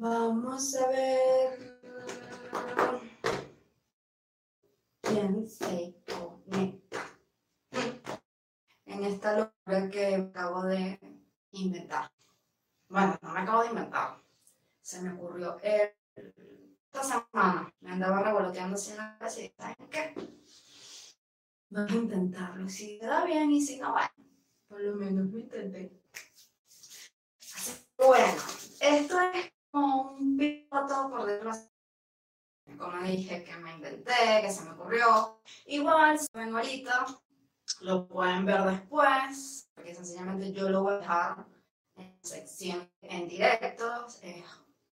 Vamos a ver quién se conecta en esta locura que acabo de inventar. Bueno, no me acabo de inventar. Se me ocurrió esta semana. Me andaba revoloteando así en la casa y ¿saben qué? Vamos a intentarlo. Si queda bien y si no, bueno, por lo menos lo intenté. Así que bueno, esto es un piloto por detrás. Como dije, que me inventé, que se me ocurrió. Igual, si ven ahorita, lo pueden ver después, porque sencillamente yo lo voy a dejar en sección en directos, eh,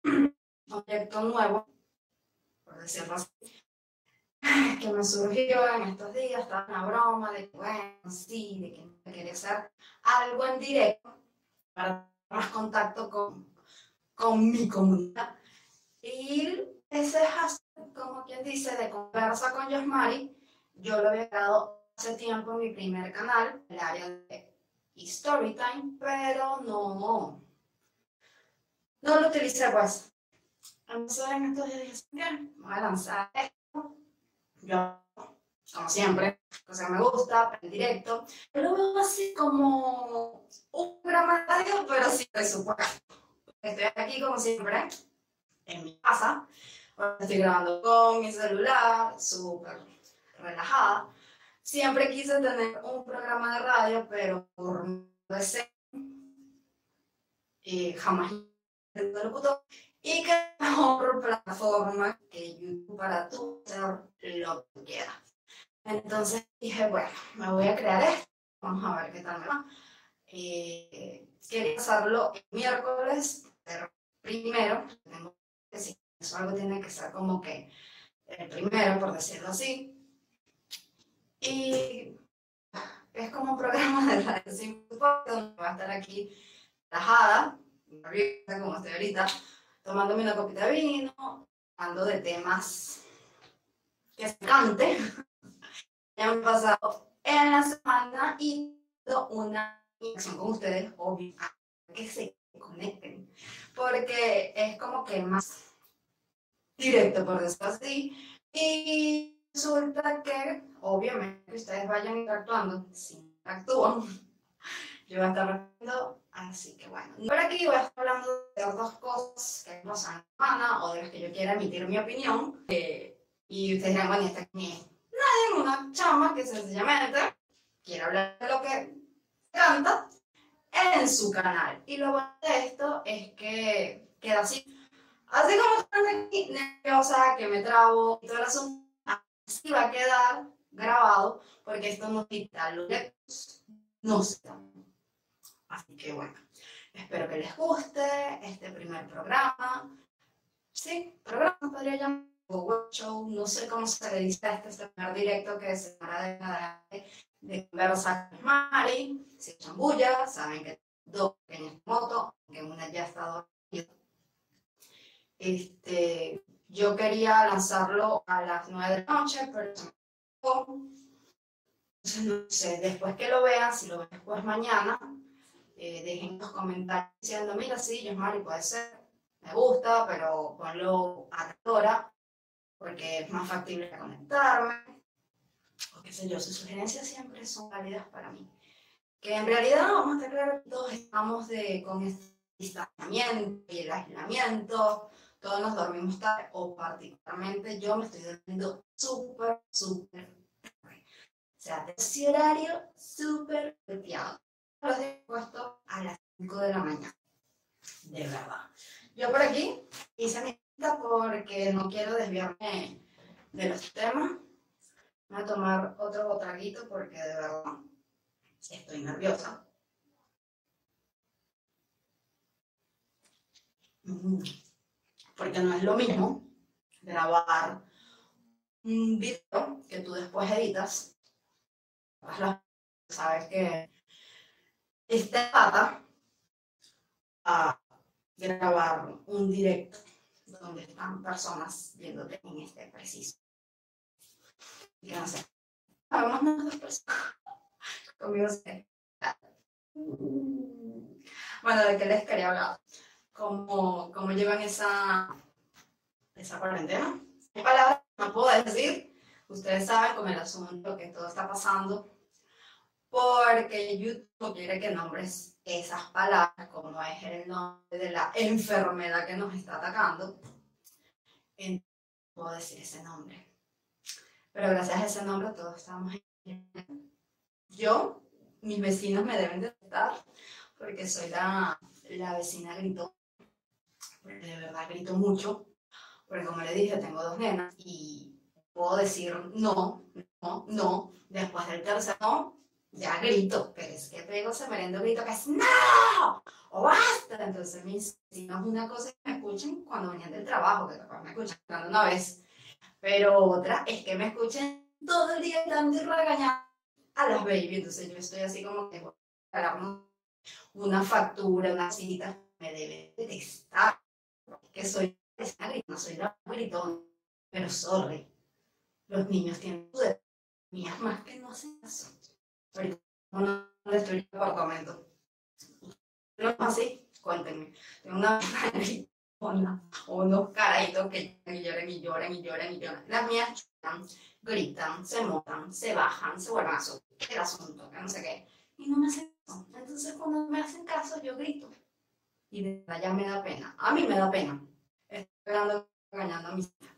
un directo nuevo, por decirlo así, que me surgió en estos días, estaba una broma de que, bueno, sí, de que quería hacer algo en directo para tener más contacto con, con mi comunidad. Y ese hashtag, como quien dice, de conversa con Yosmari, yo lo había dado hace tiempo en mi primer canal, el área de Storytime, pero no, no lo utilicé pues. Entonces en estos días dije, voy a lanzar esto. Yo, como siempre, cosa que me gusta, en directo. Yo lo veo así como un programa de radio, pero sin presupuesto. Estoy aquí como siempre, en mi casa. Estoy grabando con mi celular, súper relajada. Siempre quise tener un programa de radio, pero por deseo eh, jamás. Y que mejor plataforma que YouTube para tú hacer lo que quieras. Entonces dije, bueno, me voy a crear esto, vamos a ver qué tal me va. Eh, quería hacerlo el miércoles, primero, tengo que si eso algo tiene que ser como que el primero, por decirlo así. Y es como un programa de radio sin donde va a estar aquí relajada, como estoy ahorita, tomándome una copita de vino, hablando de temas que se cante. me he pasado en la semana y una conexión con ustedes, obvio, que se conecten, porque es como que más directo, por decirlo así, y resulta que, obviamente, ustedes vayan interactuando, si interactúan, yo voy a estar respondiendo, así que bueno. Por aquí voy a estar hablando de dos cosas que pasan semana o de las que yo quiera emitir mi opinión. Eh, y ustedes dirán, bueno, esta es nadie, una chama que sencillamente quiere hablar de lo que canta en su canal. Y lo bueno de esto es que queda así. Así como estoy aquí nerviosa, que me trabo y todo el asunto, así va a quedar grabado, porque esto no quita los no se Así que bueno, espero que les guste este primer programa. Sí, programa podría llamar show, no sé cómo se le dice a este primer directo que se hará de, de conversa con Mari, si echan bulla, saben que dos pequeñas motos, que una ya está dormida. Este, yo quería lanzarlo a las 9 de la noche, pero no sé, después que lo vean, si lo ven después mañana, eh, dejen los comentarios diciendo, mira, sí, yo Mari, puede ser, me gusta, pero ponlo a hora, porque es más factible conectarme, o qué sé yo, sus sugerencias siempre son válidas para mí. Que en realidad, vamos a estar claros, todos estamos de, con este distanciamiento y el aislamiento, todos nos dormimos tarde, o particularmente yo me estoy durmiendo súper, súper tarde. O sea, ese horario súper peteado. Los he a las 5 de la mañana. De verdad. Yo por aquí hice mi lista porque no quiero desviarme de los temas. Voy a tomar otro traguito porque de verdad estoy nerviosa. Mm porque no es lo mismo grabar un video que tú después editas, sabes que este pata a grabar un directo donde están personas viéndote en este preciso. Y no sé, dos personas. Conmigo sé. Bueno, ¿de qué les quería hablar? cómo, cómo llevan esa, esa cuarentena. Hay palabras que no puedo decir. Ustedes saben con el asunto que todo está pasando porque YouTube quiere que nombres esas palabras, como es el nombre de la enfermedad que nos está atacando. Entonces, puedo decir ese nombre. Pero gracias a ese nombre todos estamos en... Yo, mis vecinos me deben de estar porque soy la, la vecina gritó. De verdad grito mucho. Porque como le dije, tengo dos nenas y puedo decir no, no, no. Después del tercer no, ya grito, pero es que pego ese merendo grito que es ¡No! ¡O basta! Entonces mis vecinos una cosa que me escuchen cuando venían del trabajo, que me escuchan una vez, pero otra es que me escuchen todo el día dando y regañando a las baby. Entonces yo estoy así como que una factura, una cita, me debe detestar, que soy no soy la gritón, pero sorry, los niños tienen mías más que no hacen eso. Ahorita no estoy en el apartamento. No así, cuéntenme. Tengo una unos caraditos que lloran y lloran y lloran y lloran. Las mías lloran, gritan, se montan, se bajan, se vuelven a subir. El asunto, que no sé qué. Y no me hacen caso. Entonces, cuando me hacen caso, yo grito. Y de verdad ya me da pena. A mí me da pena. Estoy esperando, engañando a mis hijas.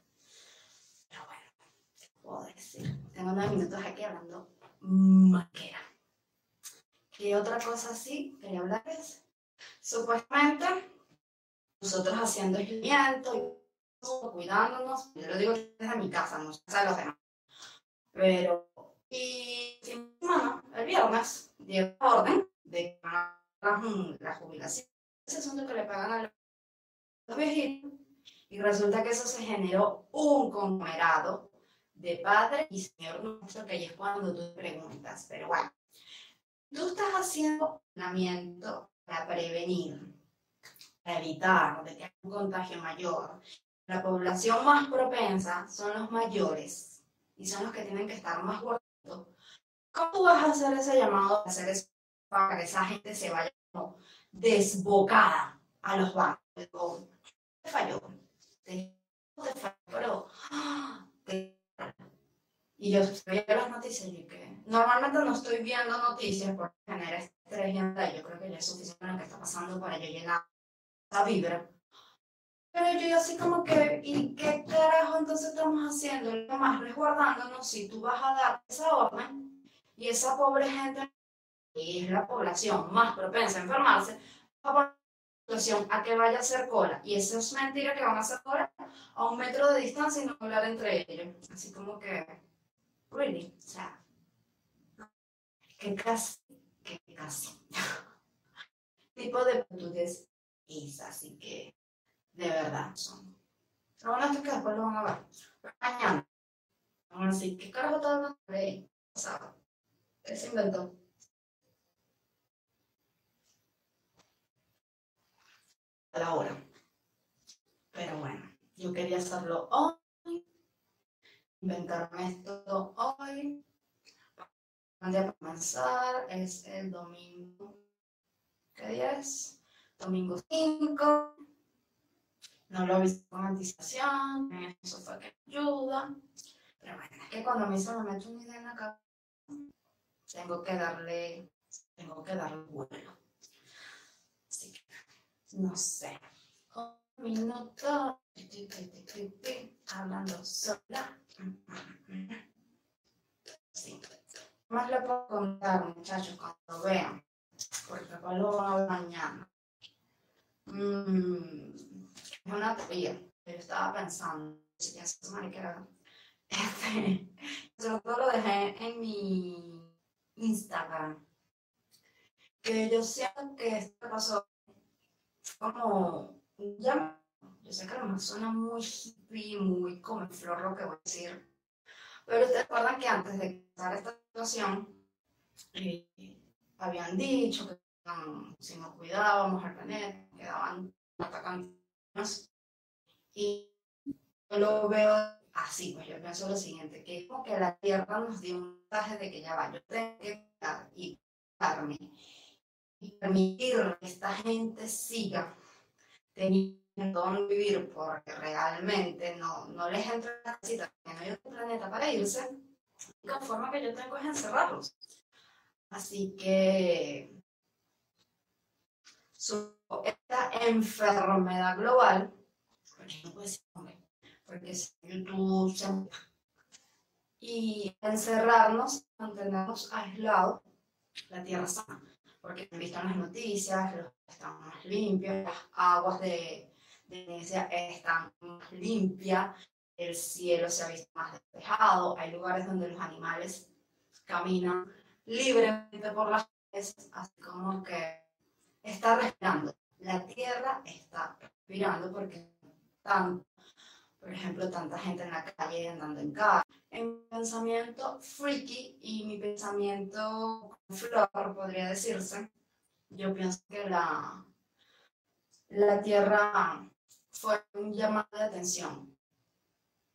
Pero bueno, ¿qué puedo decir? Tengo unos minutos aquí hablando maquera. ¿Qué otra cosa así quería hablarles? Supuestamente, nosotros haciendo aislamiento cuidándonos, yo lo digo desde mi casa, no sé de los demás. Pero, y el viernes, dio la orden de que la jubilación, ese asunto que le pagan a los viejitos, y resulta que eso se generó un conglomerado de Padre y Señor nuestro, que es cuando tú preguntas. Pero bueno, tú estás haciendo entrenamiento para prevenir, evitar de que haya un contagio mayor. La población más propensa son los mayores y son los que tienen que estar más gorditos. ¿Cómo tú vas a hacer ese llamado, hacer eso para que esa gente se vaya desbocada a los bancos? Te falló, te falló, pero ¡ah! te y yo veía las noticias y que normalmente no estoy viendo noticias porque genera estrés y yo creo que ya es suficiente lo que está pasando para yo llenar esa vibra. Pero yo así como que, ¿y qué carajo entonces estamos haciendo? Lo más resguardándonos si tú vas a dar esa orden y esa pobre gente, y es la población más propensa a enfermarse, a situación a que vaya a hacer cola. Y eso es mentira que van a hacer cola a un metro de distancia y no hablar entre ellos. Así como que really, o sea, que casi, que casi. tipo de actitudes es así que de verdad son. Lo bueno es que después lo van a ver. Mañana. Van a decir, ¿qué carajo está hablando de ahí? O sea, ¿qué se inventó? A la hora. Pero bueno, yo quería hacerlo hoy inventarme esto hoy. Antes de comenzar es el domingo. ¿Qué día es? Domingo 5. No lo he visto con anticipación. Eso fue que ayuda. Pero bueno, es que cuando a mí se me mete una idea en la cabeza, tengo que darle, tengo que darle vuelo. Así que, no sé. Un minuto. Hablando sola. Sí. Más le puedo contar, muchachos, cuando vean, porque después lo van a ver mañana. Mm, es una teoría yo estaba se mariquera, este, sobre todo lo dejé en mi Instagram, que yo siento que esto pasó como ya yo sé que a lo suena muy hippie, muy como flor lo que voy a decir. Pero ustedes recuerdan que antes de empezar esta situación, eh, habían dicho que si no cuidábamos al planeta, quedaban atacando. Y yo lo veo así, pues yo pienso lo siguiente, que como que la Tierra nos dio un mensaje de que ya va, yo tengo que cuidar y permitir que esta gente siga teniendo vivir porque realmente no, no les entra en la casita, que no hay otro planeta para irse, la forma que yo tengo es encerrarlos. Así que esta enfermedad global, porque no puede ser porque YouTube se y encerrarnos, mantenernos aislados, la tierra sana, porque han visto en las noticias, los están más limpios, las aguas de, de Venecia están más limpias, el cielo se ha visto más despejado, hay lugares donde los animales caminan libremente por las calles, así como que está respirando. La tierra está respirando porque tanto, por ejemplo, tanta gente en la calle andando en carro. En mi pensamiento freaky y mi pensamiento flor, podría decirse, yo pienso que la, la tierra fue un llamado de atención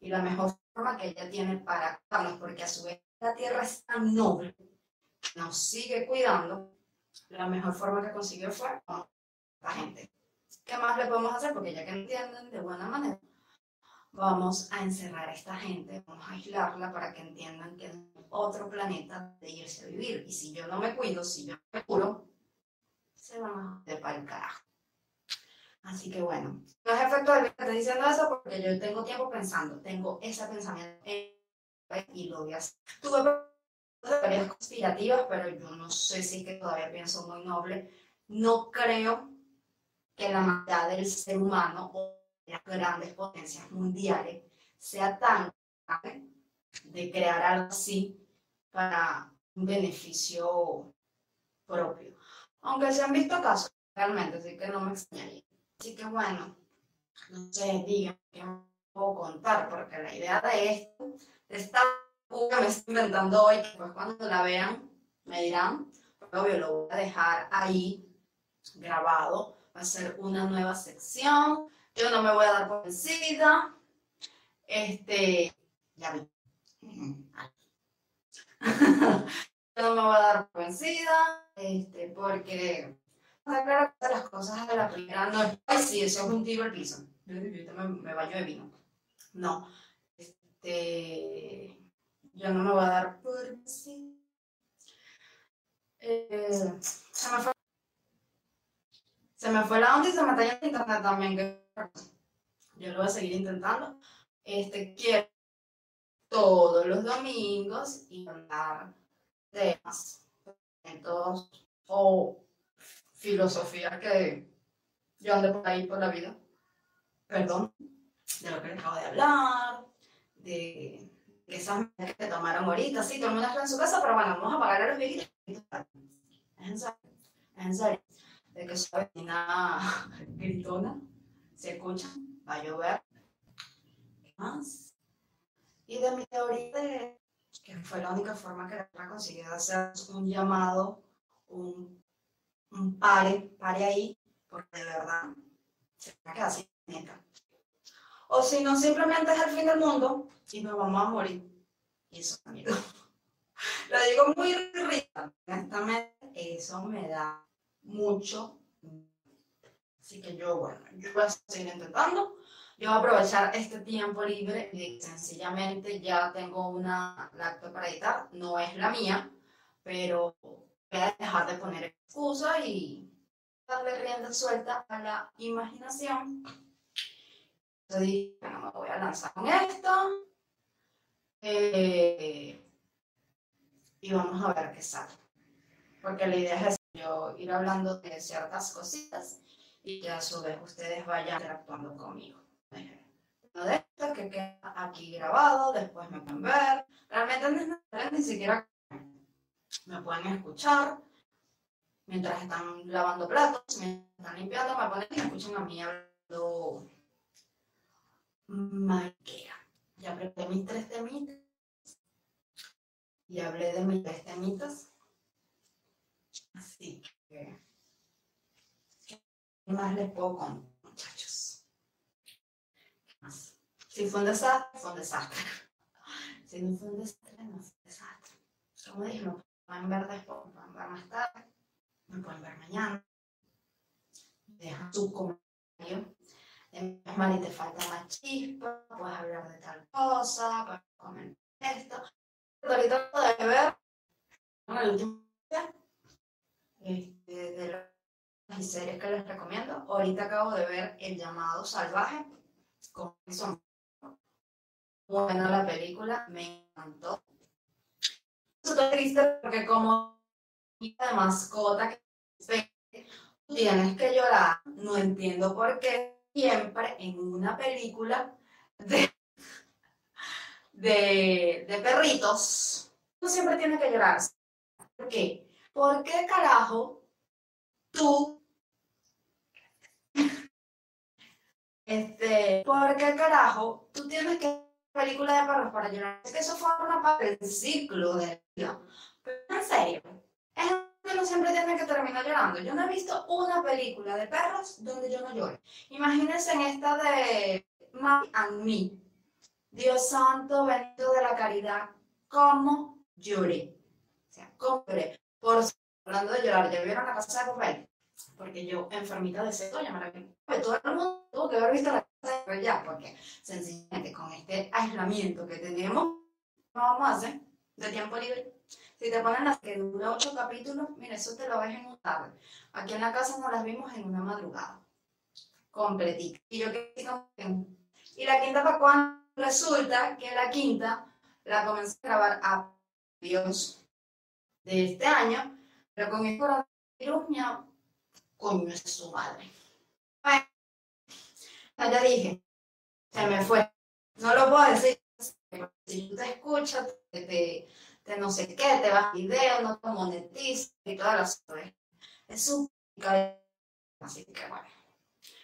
y la mejor forma que ella tiene para cuidarnos, porque a su vez la tierra es tan noble, nos sigue cuidando, la mejor forma que consiguió fue la gente. ¿Qué más le podemos hacer? Porque ya que entienden de buena manera, vamos a encerrar a esta gente, vamos a aislarla para que entiendan que es otro planeta de irse a vivir. Y si yo no me cuido, si yo me curo, se van a de para el carajo. Así que bueno, no es efecto estoy diciendo eso porque yo tengo tiempo pensando, tengo ese pensamiento y lo voy a hacer. Tuve teorías conspirativas, pero yo no sé si es que todavía pienso muy noble. No creo que la maldad del ser humano o las grandes potencias mundiales sea tan grande de crear algo así para un beneficio propio. Aunque se han visto casos realmente, así que no me extrañaría. Así que bueno, no sé, digan qué puedo contar, porque la idea de esto, de esta que me estoy inventando hoy, que pues cuando la vean me dirán, obvio lo voy a dejar ahí grabado, va a ser una nueva sección, yo no me voy a dar por vencida, este, ya vi. yo no me voy a dar por vencida, este, porque claro que las cosas de la primera no es, sí, eso es un tiro al piso, yo me, me baño de vino. No, este, yo no me voy a dar por sí. Eh, se, me fue, se me fue la onda y se me está yendo internet también. Yo lo voy a seguir intentando. Este, quiero todos los domingos y hablar temas, o filosofía que yo ando por ahí por la vida. Perdón, de lo que les acabo de hablar, de esas medidas que tomaron ahorita, sí, todo el mundo en su casa, pero bueno, vamos a pagar a los viejitos. Es en serio, es en serio. De que su vecina gritona, se escucha, va a llover. ¿Qué más? Y de mi teoría que fue la única forma que la consiguió hacer un llamado, un, un pare, pare ahí, porque de verdad se va a quedar sin O si no, simplemente es el fin del mundo y nos vamos a morir. Y eso. Lo digo muy rica, eso me da mucho. Así que yo, bueno, yo voy a seguir intentando. Yo voy a aprovechar este tiempo libre y sencillamente ya tengo una laptop para editar. No es la mía, pero voy a dejar de poner excusa y darle rienda suelta a la imaginación. Entonces bueno, me voy a lanzar con esto. Eh, y vamos a ver qué sale. Porque la idea es yo ir hablando de ciertas cositas y a su vez ustedes vayan interactuando conmigo. Uno de esto que queda aquí grabado, después me pueden ver. Realmente ni siquiera me pueden escuchar mientras están lavando platos, mientras están limpiando, me ponen y escuchan a mí hablando maquera. Ya preparé mis tres temitas. Y hablé de mis tres temitas. Así que, ¿qué más les puedo contar, muchachos? Si fue un desastre, fue un desastre. Si no fue un desastre, no fue un desastre. Como dije, me pueden ver después, me pueden ver más tarde, me pueden ver mañana. Dejan su comentario Mari, te falta más chispa, puedes hablar de tal cosa, puedes comentar esto. Ahorita acabo de ver, bueno, el último este, de las series que les recomiendo. Ahorita acabo de ver El llamado salvaje con son buena la película, me encantó. Estoy triste porque como de mascota que tienes que llorar, no entiendo por qué siempre en una película de, de, perritos, uno siempre tiene que llorar. ¿Por qué? ¿Por qué carajo tú este, ¿por qué carajo tú tienes que película de perros para llorar? Es que eso forma parte del ciclo de vida. Pero en serio, es que uno siempre tiene que terminar llorando. Yo no he visto una película de perros donde yo no llore. Imagínense en esta de My and Me. Dios santo, bendito de la caridad, ¿cómo lloré? O sea, ¿cómo lloré? Por hablando de llorar, ¿ya vieron la casa de papel? Porque yo, enfermita de seto, ya me la vi. Todo el mundo tuvo que haber visto la casa de ya, porque sencillamente con este aislamiento que tenemos, no vamos a hacer de tiempo libre. Si te ponen las que dura ocho capítulos, mira, eso te lo ves en un tarde. Aquí en la casa nos las vimos en una madrugada. Completita. Y yo que Y la quinta para cuando resulta que la quinta la comencé a grabar a Dios de este año, pero con el coronavirus, mi coño es su madre. Bueno, ya dije, se me fue. No lo puedo decir. Si tú te escuchas, te, de no sé qué, te vas video, no te monetizas y todas las cosas. Es súper Así que bueno.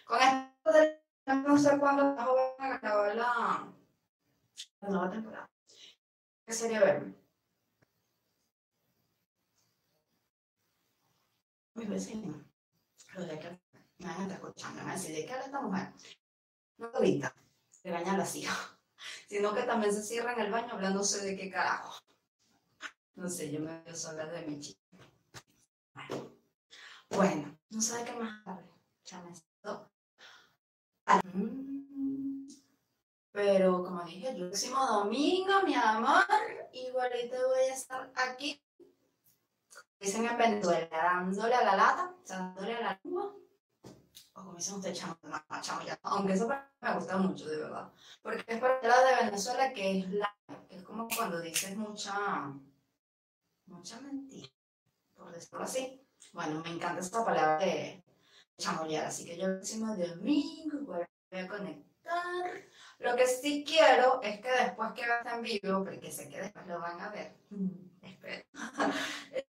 Con esto de no sé cuándo van a acabar la, la nueva temporada. ¿Qué sería verme? Mis vecinos, los de que me van a estar escuchando, van a decir, ¿de qué habla esta mujer? No ahorita, se bañan las hijas, sino que también se cierran el baño hablándose de qué carajo. No sé, yo me a sola de mi chica. Bueno, no sabe qué más hablar. Ya me mm. Pero como dije, el próximo domingo, mi amor, igualito voy a estar aquí. Dicen en Venezuela, dándole a la lata, dándole a la lengua. O como dicen ustedes, chamo, ya. Aunque eso me gusta mucho, de verdad. Porque es para la de Venezuela que es la, es como cuando dices mucha mucha mentira, por decirlo así. Bueno, me encanta esta palabra de chamollar, así que yo el próximo domingo voy a conectar. Lo que sí quiero es que después que veas en vivo, porque sé que después lo van a ver.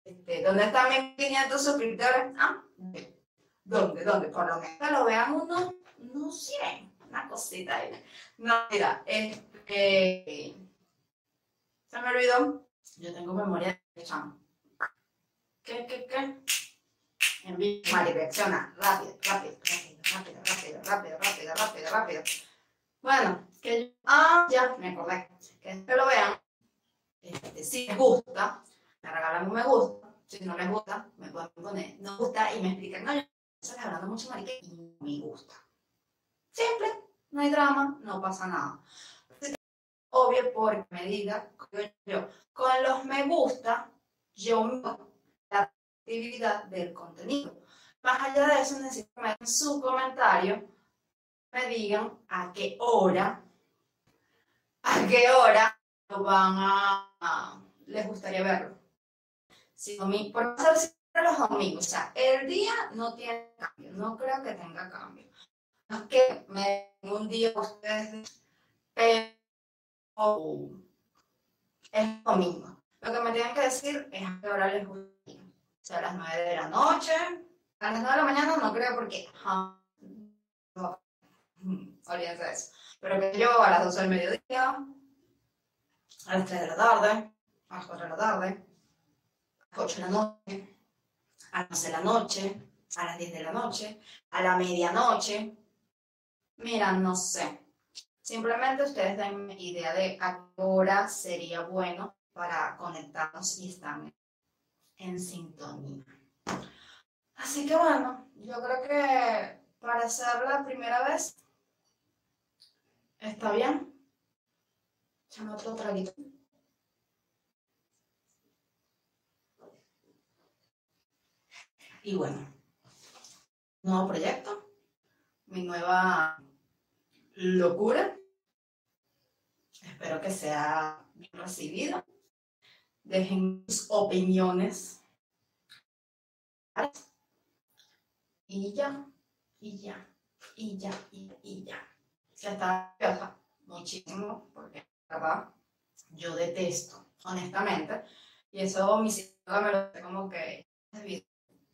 Este, ¿Dónde están mis 500 suscriptores? Ah, ¿dónde? ¿Dónde? Por lo menos que lo vean uno, no 100, una cosita ahí. No, mira, este, se me olvidó, yo tengo memoria ¿Qué, qué, qué? Envío, vale, reacciona, rápido, rápido, rápido, rápido, rápido, rápido, rápido, rápido. Bueno, que yo, ah, ya, me acordé. Que lo vean. Este, si les gusta, me regalan un me gusta. Si no les gusta, me pueden poner no gusta y me explican, no, yo estoy hablando mucho marique y me gusta. Simple, no hay drama, no pasa nada obvio porque me diga yo, con los me gusta, yo la actividad del contenido. Más allá de eso, necesito que en su comentario me digan a qué hora, a qué hora van a, les gustaría verlo. Si domingo, por ser siempre los domingos, o sea, el día no tiene cambio, no creo que tenga cambio. No es que me un día ustedes, pero o el domingo. Lo que me tienen que decir es a qué hora les gusta. O sea, a las 9 de la noche, a las 9 de la mañana no creo porque... No, olvídense de eso. Pero que yo a las 12 del mediodía, a las 3 de la tarde, a las 4 de la tarde, a las 8 de la noche, a las 11 de la noche, a las 10 de la noche, a la medianoche. Mira, no sé. Simplemente ustedes den idea de a qué hora sería bueno para conectarnos y estar en sintonía. Así que bueno, yo creo que para hacer la primera vez, está bien. Echame otro traguito. Y bueno, nuevo proyecto, mi nueva locura. Espero que sea bien recibido. Dejen sus opiniones. Y ya, y ya, y ya, y, ya. Se está muchísimo porque, verdad, yo detesto, honestamente. Y eso mi psicóloga me lo dice como que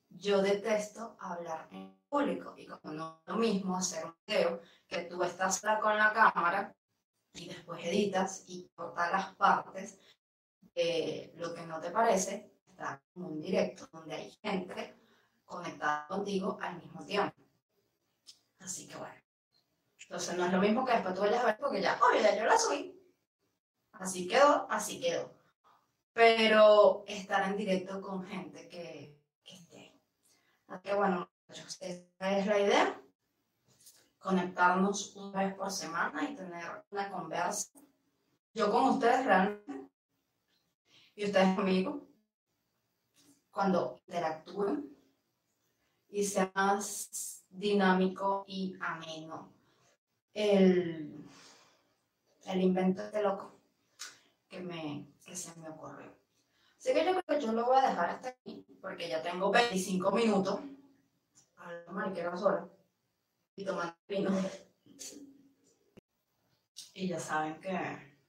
yo detesto hablar en público y como no es lo mismo hacer un video que tú estás con la cámara y después editas y cortas las partes de lo que no te parece, está en un directo donde hay gente conectada contigo al mismo tiempo. Así que bueno. Entonces no es lo mismo que después tú vayas a ver porque ya, oye, ya yo la subí. Así quedó, así quedó. Pero estar en directo con gente que, que esté. Así que bueno, esta es la idea. Conectarnos una vez por semana y tener una conversa. Yo con ustedes realmente y ustedes conmigo. Cuando interactúen y sea más dinámico y ameno el, el invento de loco que, me, que se me ocurrió. Así que yo creo que yo lo voy a dejar hasta aquí, porque ya tengo 25 minutos a la mariquera sola y tomando vino. Y ya saben que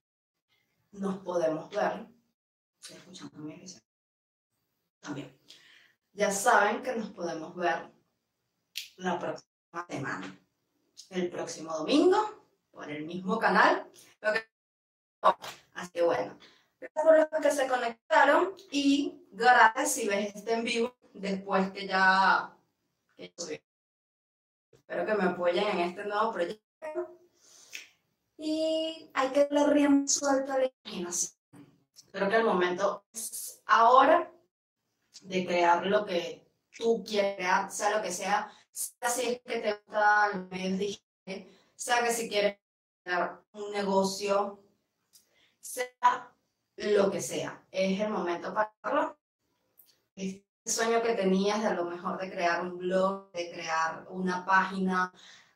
nos podemos ver. Estoy escuchando mi También. Ya saben que nos podemos ver la próxima semana. El próximo domingo, por el mismo canal. Así que bueno. Gracias por los que se conectaron y gracias si ves este en vivo después que ya Espero que me apoyen en este nuevo proyecto. Y hay que darle rienda suelta a la imaginación. Creo que el momento es ahora de crear lo que tú quieras sea lo que sea, sea si es que te gustan los medios digitales, sea que si quieres crear un negocio, sea lo que sea. Es el momento para hacerlo sueño que tenías de a lo mejor de crear un blog, de crear una página,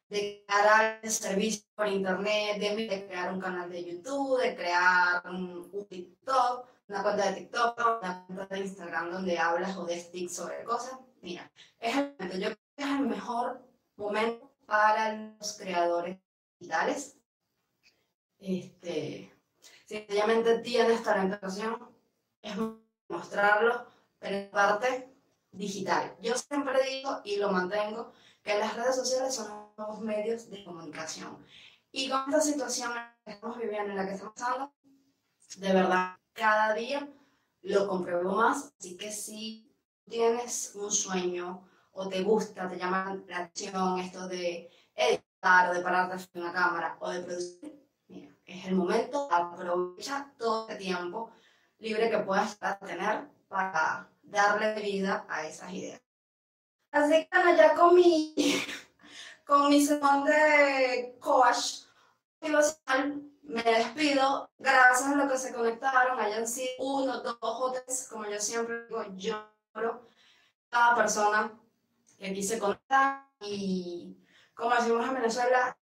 de crear un servicio por internet, de, crear un canal de YouTube, de crear un, TikTok, una cuenta de TikTok, una cuenta de Instagram donde hablas o de stick sobre cosas. Mira, es el momento, yo creo que es el mejor momento para los creadores digitales. Este, sencillamente tienes talentación, es mostrarlo pero en parte digital. Yo siempre digo y lo mantengo que las redes sociales son nuevos medios de comunicación. Y con esta situación que estamos viviendo, en la que estamos pasando, de verdad, cada día lo compruebo más. Así que si tienes un sueño o te gusta, te llama la atención esto de editar, de pararte frente a una cámara o de producir, es el momento, aprovecha todo el tiempo libre que puedas tener para darle vida a esas ideas. Así que bueno, ya con mi, con mi sesión de coach me despido. Gracias a los que se conectaron, hayan sido uno, dos o tres, como yo siempre digo, lloro cada persona que quise conectar y como decimos en Venezuela,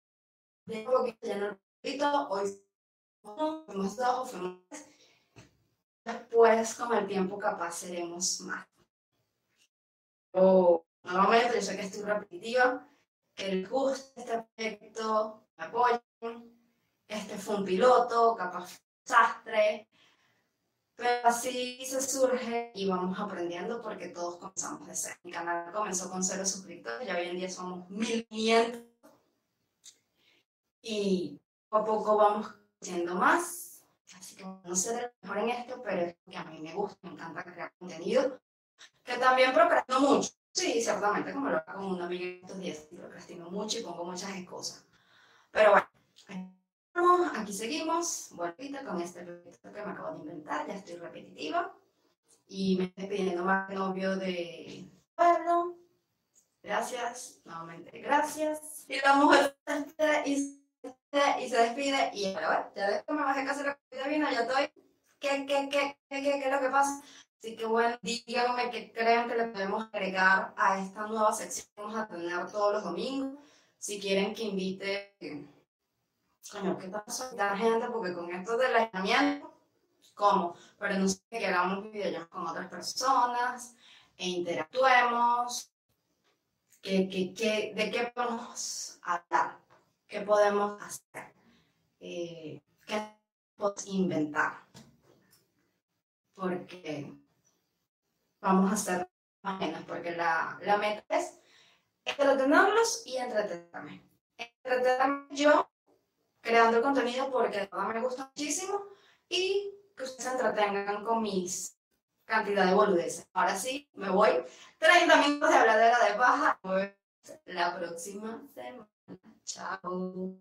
de poquito ya no hoy fuimos dos, fuimos Después, con el tiempo, capaz seremos más. O, nuevamente, yo sé que estoy repetitiva, que les guste este proyecto, me apoyen. Este fue un piloto, capaz fue un desastre, pero así se surge y vamos aprendiendo porque todos comenzamos de cero. Mi canal comenzó con cero suscriptores y hoy en día somos 1500 y a poco vamos creciendo más Así que no sé de lo mejor en esto, pero es que a mí me gusta, me encanta crear contenido. Que también procrastino mucho. Sí, ciertamente, como lo hago con una amiga estos días, procrastino mucho y pongo muchas excusas. Pero bueno, aquí seguimos, vuelvita con este proyecto que me acabo de inventar, ya estoy repetitiva. Y me estoy pidiendo más novio de pueblo. Gracias, nuevamente gracias. Y la mujer y, y se despide y ya, ya ves que me bajé casi la comida vino, ya estoy. ¿Qué, qué, qué, qué, qué, es lo que pasa? Así que bueno, díganme qué creen que le podemos agregar a esta nueva sección que vamos a tener todos los domingos. Si quieren que invite, coño, ¿qué pasó? gente, porque con esto del aislamiento, ¿cómo? Pero no sé que hagamos videollamadas con otras personas e interactuemos. ¿Qué, qué, qué, ¿De qué podemos hablar? ¿Qué podemos hacer? Eh, ¿Qué podemos inventar? Porque vamos a hacer menos, porque la, la meta es entretenerlos y entretenerme. Entretenerme yo creando contenido porque me gusta muchísimo y que ustedes se entretengan con mis cantidad de boludeces. Ahora sí, me voy. 30 minutos de habladera de paja. La próxima semana. Ciao.